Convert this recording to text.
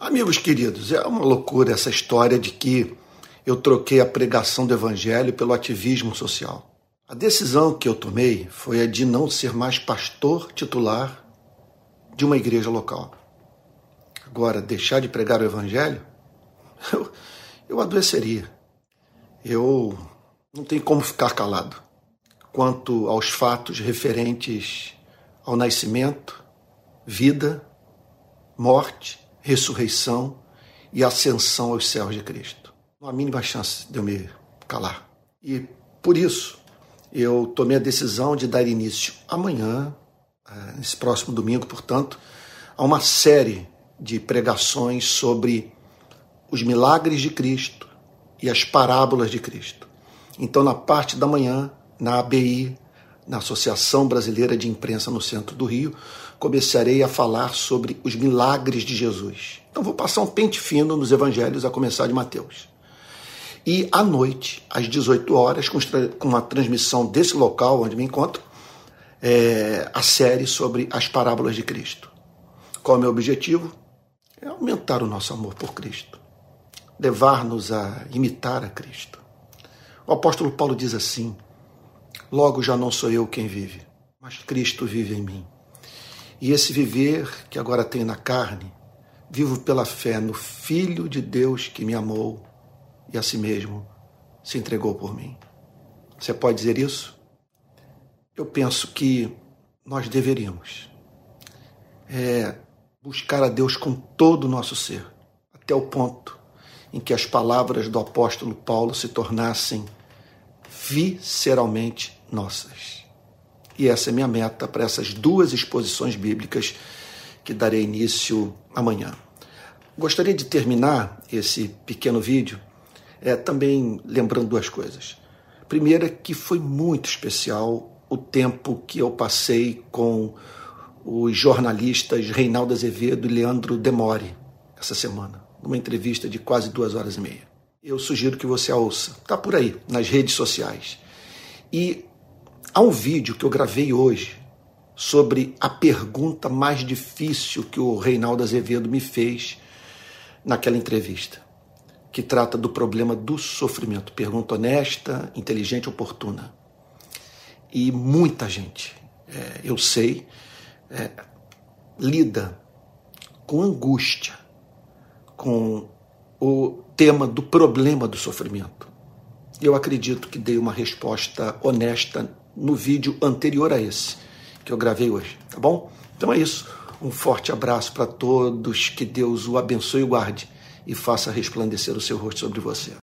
Amigos queridos, é uma loucura essa história de que eu troquei a pregação do evangelho pelo ativismo social. A decisão que eu tomei foi a de não ser mais pastor titular de uma igreja local. Agora, deixar de pregar o evangelho, eu, eu adoeceria. Eu não tenho como ficar calado quanto aos fatos referentes ao nascimento, vida, morte ressurreição e ascensão aos céus de Cristo. Não há mínima chance de eu me calar. E por isso eu tomei a decisão de dar início amanhã, eh, nesse próximo domingo, portanto, a uma série de pregações sobre os milagres de Cristo e as parábolas de Cristo. Então, na parte da manhã, na ABI, na Associação Brasileira de Imprensa no Centro do Rio, começarei a falar sobre os milagres de Jesus. Então vou passar um pente fino nos evangelhos, a começar de Mateus. E à noite, às 18 horas, com uma transmissão desse local onde me encontro, é, a série sobre as parábolas de Cristo. Qual é o meu objetivo? É aumentar o nosso amor por Cristo, levar-nos a imitar a Cristo. O apóstolo Paulo diz assim: Logo já não sou eu quem vive, mas Cristo vive em mim. E esse viver que agora tenho na carne, vivo pela fé no Filho de Deus que me amou e a si mesmo se entregou por mim. Você pode dizer isso? Eu penso que nós deveríamos é, buscar a Deus com todo o nosso ser, até o ponto em que as palavras do apóstolo Paulo se tornassem visceralmente nossas. E essa é minha meta para essas duas exposições bíblicas que darei início amanhã. Gostaria de terminar esse pequeno vídeo é, também lembrando duas coisas. Primeira, que foi muito especial o tempo que eu passei com os jornalistas Reinaldo Azevedo e Leandro Demore essa semana, numa entrevista de quase duas horas e meia. Eu sugiro que você a ouça, está por aí, nas redes sociais. E Há um vídeo que eu gravei hoje sobre a pergunta mais difícil que o Reinaldo Azevedo me fez naquela entrevista, que trata do problema do sofrimento. Pergunta honesta, inteligente, oportuna. E muita gente, é, eu sei, é, lida com angústia com o tema do problema do sofrimento. Eu acredito que dei uma resposta honesta no vídeo anterior a esse, que eu gravei hoje, tá bom? Então é isso. Um forte abraço para todos, que Deus o abençoe e guarde e faça resplandecer o seu rosto sobre você.